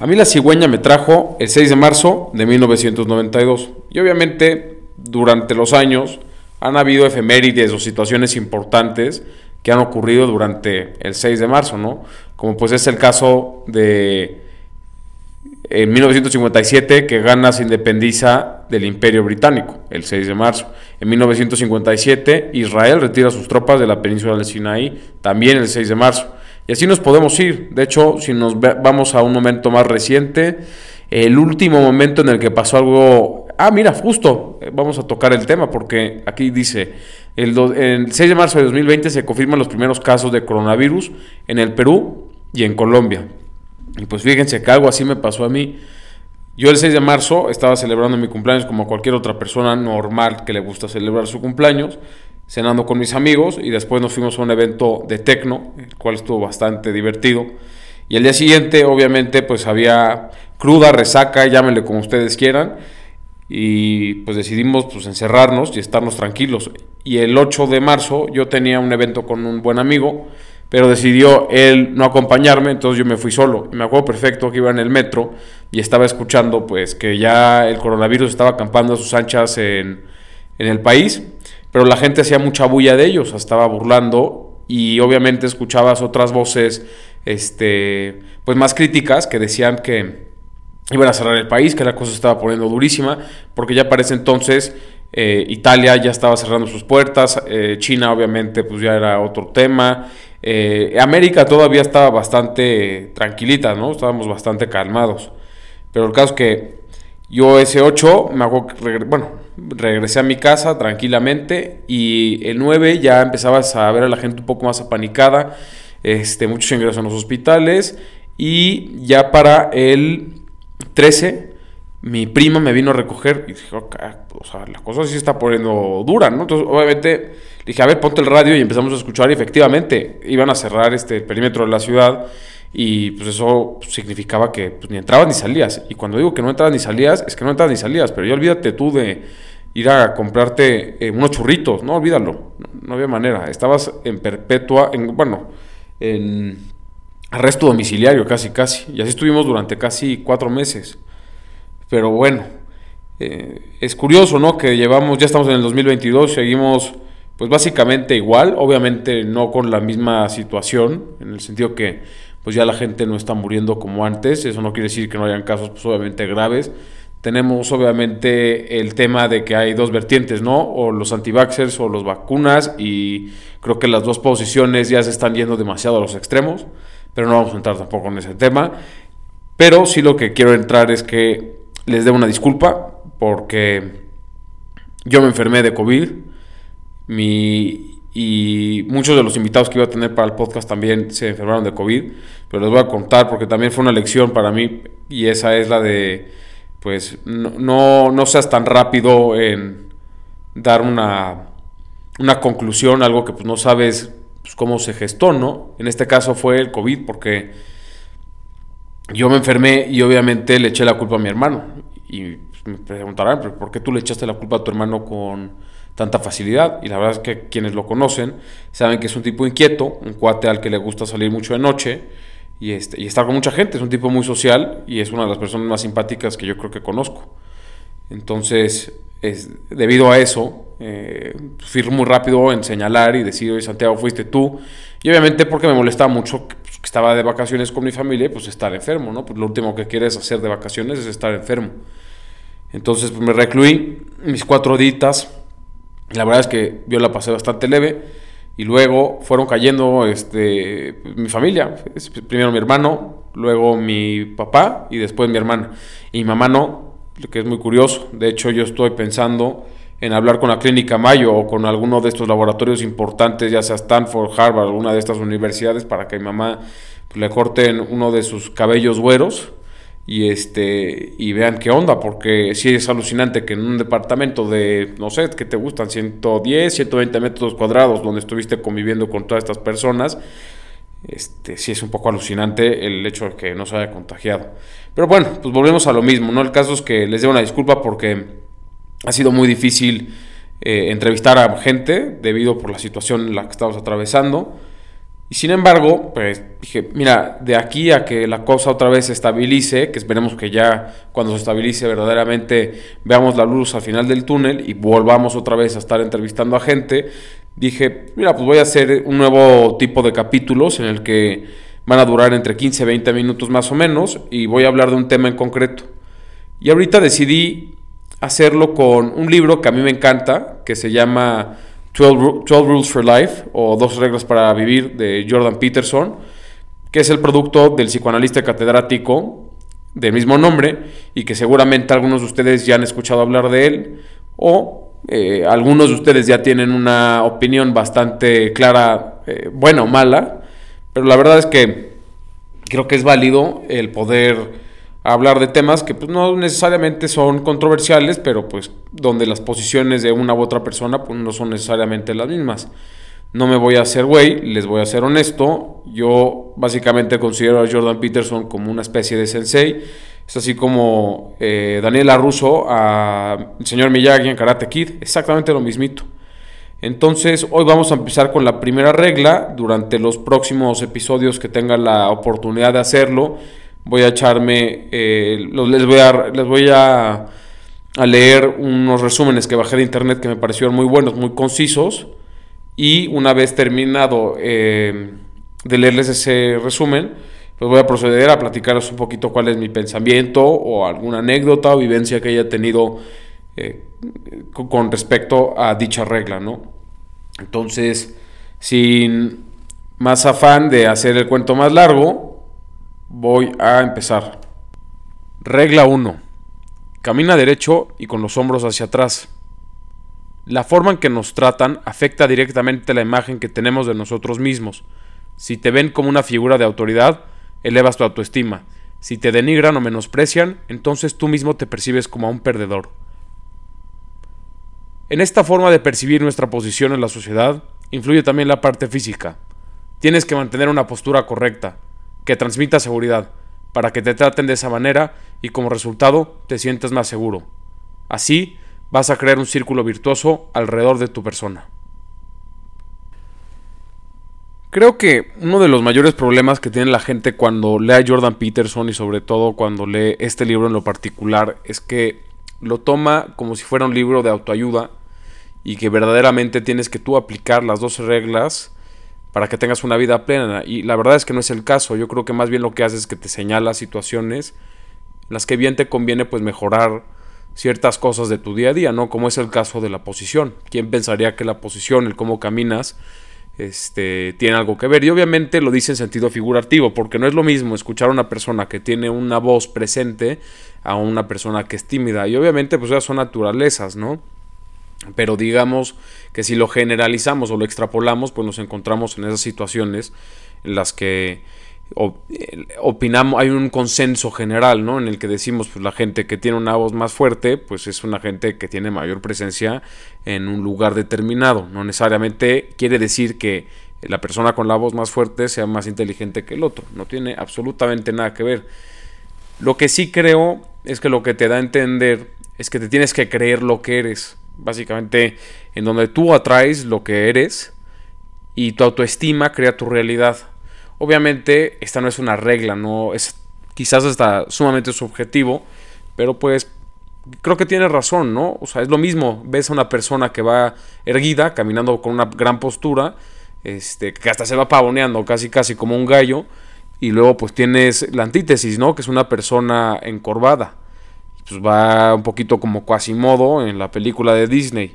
A mí la cigüeña me trajo el 6 de marzo de 1992. Y obviamente durante los años han habido efemérides o situaciones importantes que han ocurrido durante el 6 de marzo, ¿no? Como pues es el caso de en 1957 que Ghana se independiza del Imperio Británico, el 6 de marzo. En 1957 Israel retira sus tropas de la península del Sinaí, también el 6 de marzo. Y así nos podemos ir. De hecho, si nos vamos a un momento más reciente, el último momento en el que pasó algo... Ah, mira, justo, eh, vamos a tocar el tema porque aquí dice, el, 6 de marzo de 2020 se confirman los primeros casos de coronavirus en el Perú y en Colombia. Y pues fíjense que algo así me pasó a mí. Yo el 6 de marzo estaba celebrando mi cumpleaños como cualquier otra persona normal que le gusta celebrar su cumpleaños cenando con mis amigos y después nos fuimos a un evento de tecno, el cual estuvo bastante divertido. Y el día siguiente, obviamente, pues había cruda, resaca, llámenle como ustedes quieran. Y pues decidimos pues encerrarnos y estarnos tranquilos. Y el 8 de marzo yo tenía un evento con un buen amigo, pero decidió él no acompañarme, entonces yo me fui solo. Me acuerdo perfecto que iba en el metro y estaba escuchando pues que ya el coronavirus estaba acampando a sus anchas en, en el país pero la gente hacía mucha bulla de ellos, estaba burlando y obviamente escuchabas otras voces este, pues más críticas que decían que iban a cerrar el país, que la cosa se estaba poniendo durísima, porque ya para ese entonces eh, Italia ya estaba cerrando sus puertas, eh, China obviamente pues ya era otro tema, eh, América todavía estaba bastante tranquilita, ¿no? Estábamos bastante calmados, pero el caso es que yo ese 8, me hago, bueno, regresé a mi casa tranquilamente y el 9 ya empezabas a ver a la gente un poco más apanicada, este, muchos ingresos en los hospitales y ya para el 13 mi prima me vino a recoger y dije, o sea, la cosa sí está poniendo dura, ¿no? Entonces, obviamente, dije, a ver, ponte el radio y empezamos a escuchar y efectivamente iban a cerrar este perímetro de la ciudad y pues eso significaba que pues, ni entrabas ni salías. Y cuando digo que no entrabas ni salías, es que no entrabas ni salías, pero ya olvídate tú de ir a comprarte eh, unos churritos, no olvídalo, no, había manera. Estabas en perpetua, en, bueno, en arresto domiciliario casi, casi. Y así estuvimos durante casi cuatro meses. Pero bueno, eh, es curioso, ¿no? Que llevamos, ya estamos en el 2022, seguimos pues básicamente igual, obviamente no con la misma situación, en el sentido que pues ya la gente no está muriendo como antes. Eso no quiere decir que no hayan casos pues, obviamente graves. Tenemos obviamente el tema de que hay dos vertientes, ¿no? O los antivaxxers o los vacunas y creo que las dos posiciones ya se están yendo demasiado a los extremos, pero no vamos a entrar tampoco en ese tema. Pero sí lo que quiero entrar es que les dé una disculpa porque yo me enfermé de COVID. Y muchos de los invitados que iba a tener para el podcast también se enfermaron de COVID, pero les voy a contar porque también fue una lección para mí y esa es la de, pues, no, no, seas tan rápido en dar una, una conclusión, algo que pues no sabes pues, cómo se gestó, ¿no? En este caso fue el COVID porque yo me enfermé y obviamente le eché la culpa a mi hermano. Y pues, me preguntarán, ¿por qué tú le echaste la culpa a tu hermano con tanta facilidad. Y la verdad es que quienes lo conocen saben que es un tipo inquieto, un cuate al que le gusta salir mucho de noche y, este, y estar con mucha gente. Es un tipo muy social y es una de las personas más simpáticas que yo creo que conozco. Entonces, es, debido a eso, eh, fui muy rápido en señalar y decir, oye, Santiago, fuiste tú. Y obviamente porque me molestaba mucho que, pues, que, estaba de vacaciones con mi familia, pues estar enfermo, ¿no? Pues lo último que quieres hacer de vacaciones es estar enfermo. Entonces pues, me recluí mis cuatro ditas la verdad es que yo la pasé bastante leve. Y luego fueron cayendo este, mi familia. Primero mi hermano, luego mi papá y después mi hermana. Y mi mamá no, lo que es muy curioso. De hecho, yo estoy pensando en hablar con la Clínica Mayo o con alguno de estos laboratorios importantes, ya sea Stanford, Harvard, alguna de estas universidades, para que mi mamá le corten uno de sus cabellos güeros y este y vean qué onda, porque si es alucinante que en un departamento de, no sé, que te gustan 110, 120 metros cuadrados, donde estuviste conviviendo con todas estas personas, este, sí es un poco alucinante el hecho de que no se haya contagiado. Pero bueno, pues volvemos a lo mismo, ¿no? El caso es que les debo una disculpa porque ha sido muy difícil eh, entrevistar a gente debido por la situación en la que estamos atravesando. Y sin embargo, pues dije, mira, de aquí a que la cosa otra vez se estabilice, que esperemos que ya cuando se estabilice verdaderamente veamos la luz al final del túnel y volvamos otra vez a estar entrevistando a gente, dije, mira, pues voy a hacer un nuevo tipo de capítulos en el que van a durar entre 15 y 20 minutos más o menos y voy a hablar de un tema en concreto. Y ahorita decidí hacerlo con un libro que a mí me encanta, que se llama 12, Rules for Life o Dos Reglas para Vivir de Jordan Peterson, que es el producto del psicoanalista catedrático del mismo nombre y que seguramente algunos de ustedes ya han escuchado hablar de él o eh, algunos de ustedes ya tienen una opinión bastante clara, eh, buena o mala, pero la verdad es que creo que es válido el poder hablar de temas que pues, no necesariamente son controversiales, pero pues donde las posiciones de una u otra persona pues, no son necesariamente las mismas. No me voy a hacer güey, les voy a ser honesto. Yo básicamente considero a Jordan Peterson como una especie de sensei. Es así como eh, Daniela Russo a el señor Miyagi en Karate Kid, exactamente lo mismito. Entonces, hoy vamos a empezar con la primera regla. Durante los próximos episodios que tenga la oportunidad de hacerlo, voy a echarme, eh, les voy, a, les voy a, leer unos resúmenes que bajé de internet que me parecieron muy buenos, muy concisos. Y una vez terminado eh, de leerles ese resumen, pues voy a proceder a platicaros un poquito cuál es mi pensamiento o alguna anécdota o vivencia que haya tenido eh, con respecto a dicha regla, ¿no? Entonces, sin más afán de hacer el cuento más largo, Voy a empezar. Regla 1. Camina derecho y con los hombros hacia atrás. La forma en que nos tratan afecta directamente la imagen que tenemos de nosotros mismos. Si te ven como una figura de autoridad, elevas tu autoestima. Si te denigran o menosprecian, entonces tú mismo te percibes como un perdedor. En esta forma de percibir nuestra posición en la sociedad, influye también la parte física. Tienes que mantener una postura correcta, que transmita seguridad, para que te traten de esa manera y como resultado te sientas más seguro. Así vas a crear un círculo virtuoso alrededor de tu persona. Creo que uno de los mayores problemas que tiene la gente cuando lee a Jordan Peterson y sobre todo cuando lee este libro en lo particular es que lo toma como si fuera un libro de autoayuda y que verdaderamente tienes que tú aplicar las dos reglas para que tengas una vida plena. Y la verdad es que no es el caso. Yo creo que más bien lo que hace es que te señala situaciones en las que bien te conviene pues mejorar ciertas cosas de tu día a día, ¿no? Como es el caso de la posición. ¿Quién pensaría que la posición, el cómo caminas, este, tiene algo que ver? Y obviamente lo dice en sentido figurativo, porque no es lo mismo escuchar a una persona que tiene una voz presente a una persona que es tímida. Y obviamente pues esas son naturalezas, ¿no? Pero digamos que si lo generalizamos o lo extrapolamos, pues nos encontramos en esas situaciones en las que opinamos, hay un consenso general, ¿no? En el que decimos, pues la gente que tiene una voz más fuerte, pues es una gente que tiene mayor presencia en un lugar determinado. No necesariamente quiere decir que la persona con la voz más fuerte sea más inteligente que el otro. No tiene absolutamente nada que ver. Lo que sí creo es que lo que te da a entender es que te tienes que creer lo que eres básicamente en donde tú atraes lo que eres y tu autoestima crea tu realidad. Obviamente esta no es una regla, no es quizás hasta sumamente subjetivo, pero pues creo que tiene razón, ¿no? O sea, es lo mismo, ves a una persona que va erguida, caminando con una gran postura, este, que hasta se va pavoneando casi casi como un gallo, y luego pues tienes la antítesis, ¿no? Que es una persona encorvada pues va un poquito como Quasimodo en la película de Disney.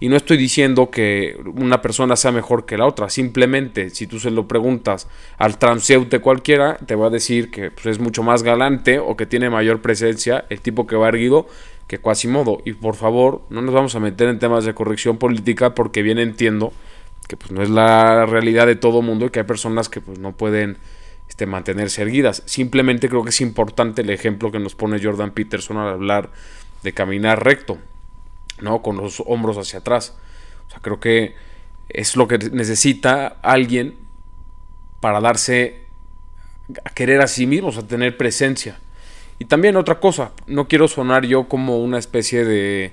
Y no estoy diciendo que una persona sea mejor que la otra, simplemente si tú se lo preguntas al transeúnte cualquiera, te va a decir que pues, es mucho más galante o que tiene mayor presencia el tipo que va erguido que Quasimodo. Y por favor, no nos vamos a meter en temas de corrección política porque bien entiendo que pues, no es la realidad de todo mundo y que hay personas que pues, no pueden este, mantenerse erguidas. Simplemente creo que es importante el ejemplo que nos pone Jordan Peterson al hablar de caminar recto, ¿no? Con los hombros hacia atrás. O sea, creo que es lo que necesita alguien para darse a querer a sí mismo, a tener presencia. Y también otra cosa, no quiero sonar yo como una especie de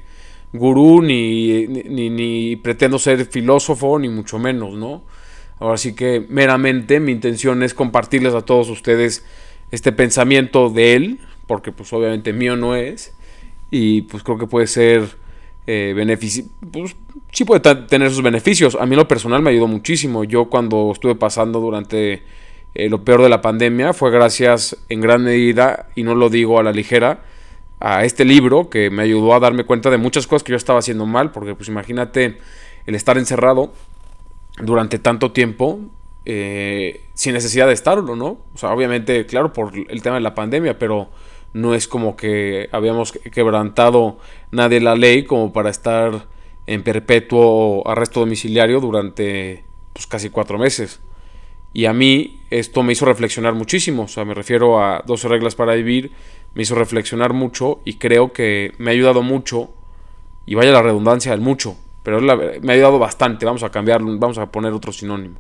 gurú, ni, ni pretendo ser filósofo, ni mucho menos, ¿no? Ahora sí que meramente mi intención es compartirles a todos ustedes este pensamiento de él, porque pues obviamente mío no es, y pues creo que puede ser eh, beneficio, pues sí puede tener sus beneficios. A mí lo personal me ayudó muchísimo. Yo cuando estuve pasando durante eh, lo peor de la pandemia fue gracias en gran medida, y no lo digo a la ligera, a este libro que me ayudó a darme cuenta de muchas cosas que yo estaba haciendo mal, porque pues imagínate el estar encerrado durante tanto tiempo eh, sin necesidad de estarlo, ¿no? O sea, obviamente, claro, por el tema de la pandemia, pero no es como que habíamos quebrantado nadie la ley como para estar en perpetuo arresto domiciliario durante pues, casi cuatro meses. Y a mí esto me hizo reflexionar muchísimo, o sea, me refiero a 12 reglas para vivir, me hizo reflexionar mucho y creo que me ha ayudado mucho, y vaya la redundancia del mucho, pero me ha ayudado bastante, vamos a cambiarlo, vamos a poner otro sinónimo.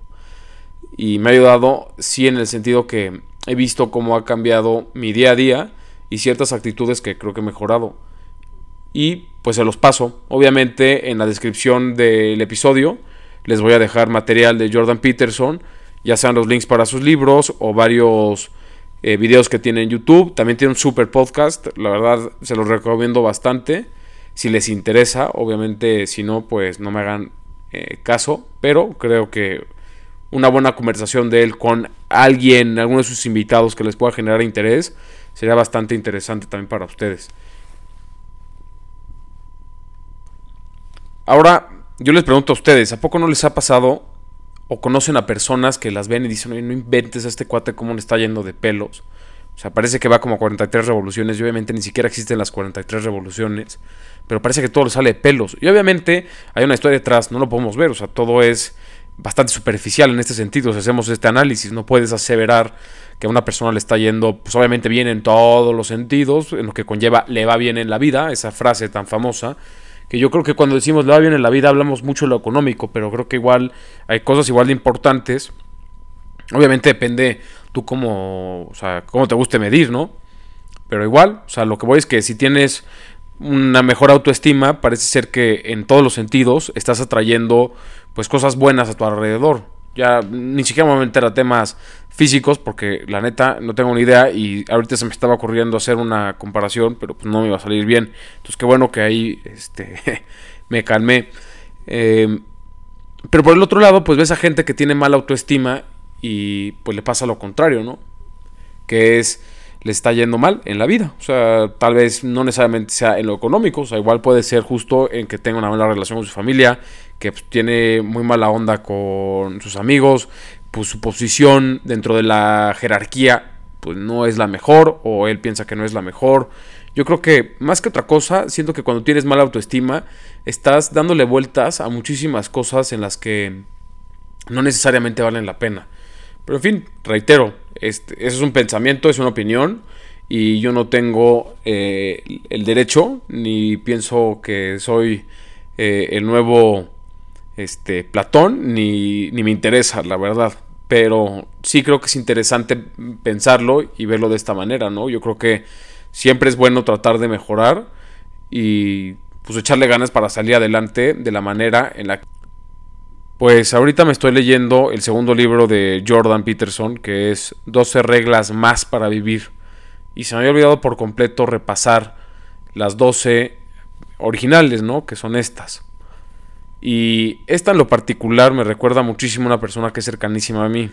Y me ha ayudado, sí, en el sentido que he visto cómo ha cambiado mi día a día y ciertas actitudes que creo que he mejorado. Y pues se los paso. Obviamente en la descripción del episodio les voy a dejar material de Jordan Peterson, ya sean los links para sus libros o varios eh, videos que tiene en YouTube. También tiene un super podcast, la verdad se los recomiendo bastante si les interesa, obviamente si no, pues no me hagan eh, caso, pero creo que una buena conversación de él con alguien, alguno de sus invitados que les pueda generar interés, sería bastante interesante también para ustedes. Ahora, yo les pregunto a ustedes, ¿a poco no les ha pasado o conocen a personas que las ven y dicen, no inventes a este cuate cómo le está yendo de pelos? O sea, parece que va como a 43 revoluciones y obviamente ni siquiera existen las 43 revoluciones pero parece que todo le sale de pelos. Y obviamente hay una historia detrás, no lo podemos ver, o sea, todo es bastante superficial en este sentido. Si hacemos este análisis, no puedes aseverar que a una persona le está yendo, pues obviamente bien en todos los sentidos, en lo que conlleva le va bien en la vida, esa frase tan famosa, que yo creo que cuando decimos le va bien en la vida hablamos mucho de lo económico, pero creo que igual hay cosas igual de importantes. Obviamente depende tú cómo, o sea, cómo te guste medir, ¿no? Pero igual, o sea, lo que voy es que si tienes una mejor autoestima, parece ser que en todos los sentidos estás atrayendo pues cosas buenas a tu alrededor. Ya ni siquiera me voy a meter a temas físicos porque la neta no tengo ni idea y ahorita se me estaba ocurriendo hacer una comparación, pero pues no me iba a salir bien. Entonces qué bueno que ahí este, me calmé. Em, pero por el otro lado, pues ves a gente que tiene mala autoestima y pues le pasa lo contrario, ¿no? Que es le está yendo mal en la vida. O sea, tal vez no necesariamente sea en lo económico, o sea, igual puede ser justo en que tenga una mala relación con su familia, que pues, tiene muy mala onda con sus amigos, pues su posición dentro de la jerarquía pues no es la mejor o él piensa que no es la mejor. Yo creo que más que otra cosa, siento que cuando tienes mala autoestima, estás dándole vueltas a muchísimas cosas en las que no necesariamente valen la pena. Pero en fin, reitero, este, es un pensamiento, es una opinión y yo no tengo eh, el derecho ni pienso que soy eh, el nuevo este, Platón ni, ni me interesa, la verdad. Pero sí creo que es interesante pensarlo y verlo de esta manera, ¿no? Yo creo que siempre es bueno tratar de mejorar y pues echarle ganas para salir adelante de la manera en la pues ahorita me estoy leyendo el segundo libro de Jordan Peterson, que es 12 reglas más para vivir. Y se me había olvidado por completo repasar las 12 originales, ¿no? Que son estas. Y esta en lo particular me recuerda muchísimo a una persona que es cercanísima a mí.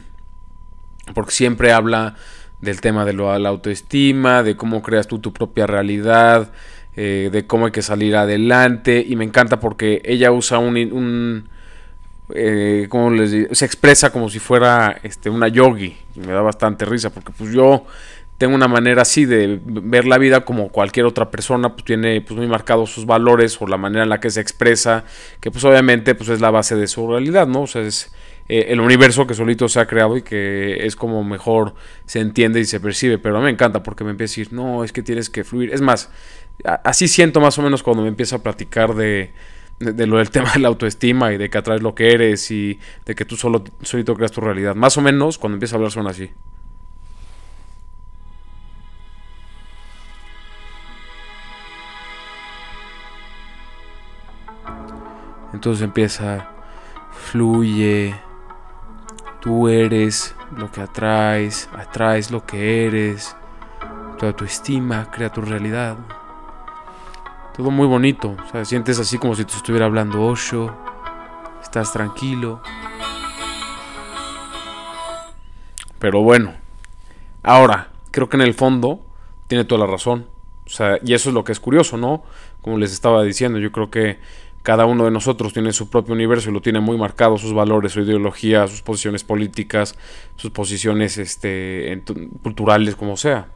Porque siempre habla del tema de la autoestima, de cómo creas tú tu propia realidad, eh, de cómo hay que salir adelante. Y me encanta porque ella usa un eh, como les se expresa como si fuera este, una yogi. Y me da bastante risa porque pues yo tengo una manera así de ver la vida como cualquier otra persona, pues tiene pues muy marcados sus valores o la manera en la que se expresa, que pues obviamente pues es la base de su realidad, ¿no? O sea, es, eh, el universo que solito se ha creado y que es como mejor se entiende y se percibe. Pero me encanta porque me empieza a decir, no, es que tienes que fluir. Es más, así siento más o menos cuando me empieza a platicar de, de, lo del tema de la autoestima y de que atraes lo que eres y de que tú solo, solito creas tu realidad. Más o menos cuando empieza a hablar son así. Entonces empieza, fluye, tú eres lo que atraes, atraes lo que eres, tu autoestima crea tu realidad. Todo muy bonito, o sea, sientes así como si te estuviera hablando Osho, estás tranquilo. Pero bueno, ahora, creo que en el fondo tiene toda la razón. O sea, y eso es lo que es curioso, ¿no? Como les estaba diciendo, yo creo que cada uno de nosotros tiene su propio universo y lo tiene muy marcado, sus valores, su ideología, sus posiciones políticas, sus posiciones este, culturales, como sea.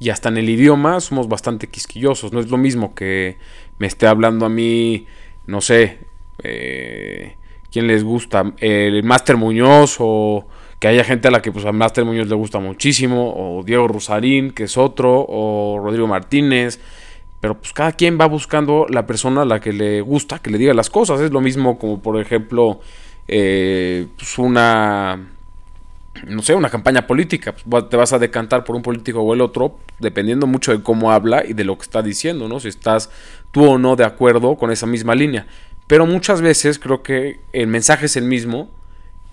Y hasta en el idioma somos bastante quisquillosos. No es lo mismo que me esté hablando a mí, no sé, eh, quién les gusta, el Máster Muñoz o que haya gente a la que pues a Máster Muñoz le gusta muchísimo, o Diego Rosarín, que es otro, o Rodrigo Martínez, pero pues cada quien va buscando la persona a la que le gusta que le diga las cosas. Es lo mismo como por ejemplo eh, pues una no sé, una campaña política. Pues te vas a decantar por un político o el otro, dependiendo mucho de cómo habla y de lo que está diciendo, ¿no? Si estás tú o no de acuerdo con esa misma línea. Pero muchas veces creo que el mensaje es el mismo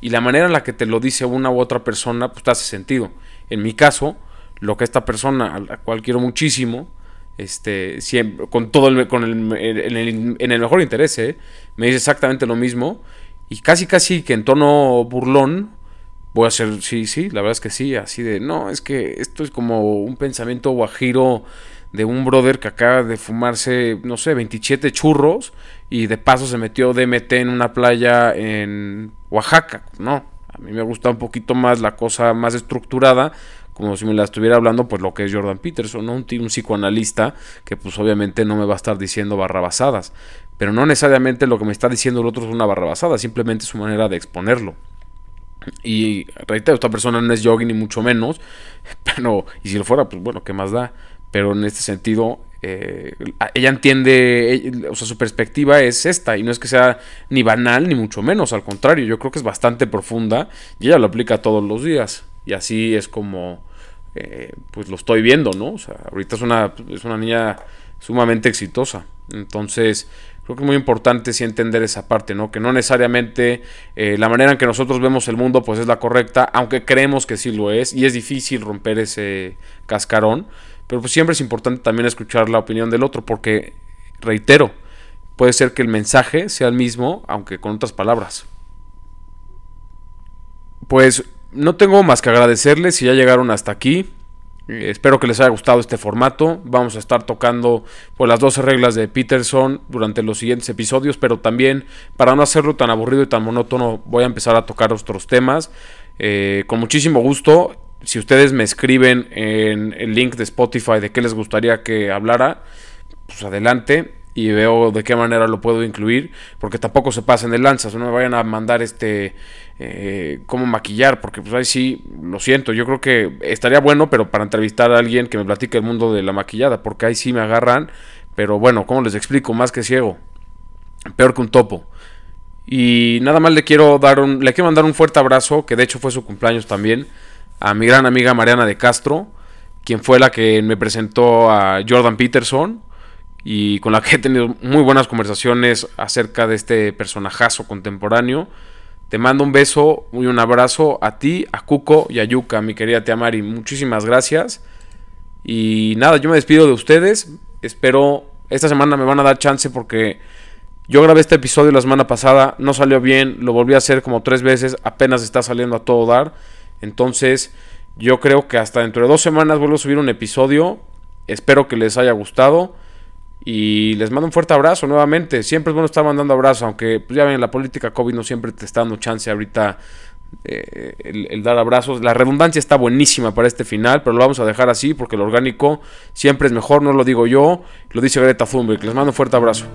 y la manera en la que te lo dice una u otra persona, pues te hace sentido. En mi caso, lo que esta persona, a la cual quiero muchísimo, este, siempre, con todo el, con el, en, el, mejor interés, ¿eh? me dice exactamente lo mismo y casi casi que en tono burlón voy a hacer, sí, sí, la verdad es que sí, así de, no, es que esto es como un pensamiento guajiro de un brother que acaba de fumarse, no sé, 27 churros y de paso se metió DMT en una playa en Oaxaca, no, a mí me gusta un poquito más la cosa más estructurada, como si me la estuviera hablando, pues lo que es Jordan Peterson, ¿no? un, un psicoanalista que pues obviamente no me va a estar diciendo barrabasadas, pero no necesariamente lo que me está diciendo el otro es una barrabasada, simplemente su manera de exponerlo. Y reitero, esta persona no es yogi ni mucho menos, pero, y si lo fuera, pues bueno, ¿qué más da? Pero en este sentido, eh, ella entiende, o sea, su perspectiva es esta, y no es que sea ni banal ni mucho menos, al contrario, yo creo que es bastante profunda y ella lo aplica todos los días. Y así es como, eh, pues lo estoy viendo, ¿no? O sea, ahorita es una, es una niña sumamente exitosa. Entonces, creo que es muy importante sí entender esa parte, ¿no? Que no necesariamente eh, la manera en que nosotros vemos el mundo, pues es la correcta, aunque creemos que sí lo es, y es difícil romper ese cascarón, pero pues siempre es importante también escuchar la opinión del otro, porque, reitero, puede ser que el mensaje sea el mismo, aunque con otras palabras. Pues no tengo más que agradecerles si ya llegaron hasta aquí. Eh, espero que les haya gustado este formato. Vamos a estar tocando pues, las 12 reglas de Peterson durante los siguientes episodios, pero también para no hacerlo tan aburrido y tan monótono voy a empezar a tocar otros temas. Eh, con muchísimo gusto. Si ustedes me escriben en el link de Spotify de qué les gustaría que hablara, pues adelante y veo de qué manera lo puedo incluir, porque tampoco se pasen de lanzas, no me vayan a mandar este eh, cómo maquillar, porque pues ahí sí, lo siento, yo creo que estaría bueno, pero para entrevistar a alguien que me platique el mundo de la maquillada, porque ahí sí me agarran, pero bueno, ¿cómo les explico? Más que ciego, peor que un topo. Y nada más le quiero dar un, le quiero mandar un fuerte abrazo, que de hecho fue su cumpleaños también, a mi gran amiga Mariana de Castro, quien fue la que me presentó a Jordan Peterson y con la que he tenido muy buenas conversaciones acerca de este personajazo contemporáneo. Te mando un beso y un abrazo a ti, a Cuco y a Yuka, mi querida Teamari. Muchísimas gracias. Y nada, yo me despido de ustedes. Espero, esta semana me van a dar chance porque yo grabé este episodio la semana pasada, no salió bien, lo volví a hacer como tres veces, apenas está saliendo a todo dar. Entonces, yo creo que hasta dentro de dos semanas vuelvo a subir un episodio. Espero que les haya gustado. Y les mando un fuerte abrazo nuevamente. Siempre es bueno estar mandando abrazos, aunque pues, ya ven, la política COVID no siempre te está dando chance ahorita eh, el, dar abrazos. La redundancia está buenísima para este final, pero lo vamos a dejar así porque lo orgánico siempre es mejor, no lo digo yo, lo dice Greta Thunberg. Les mando un fuerte abrazo.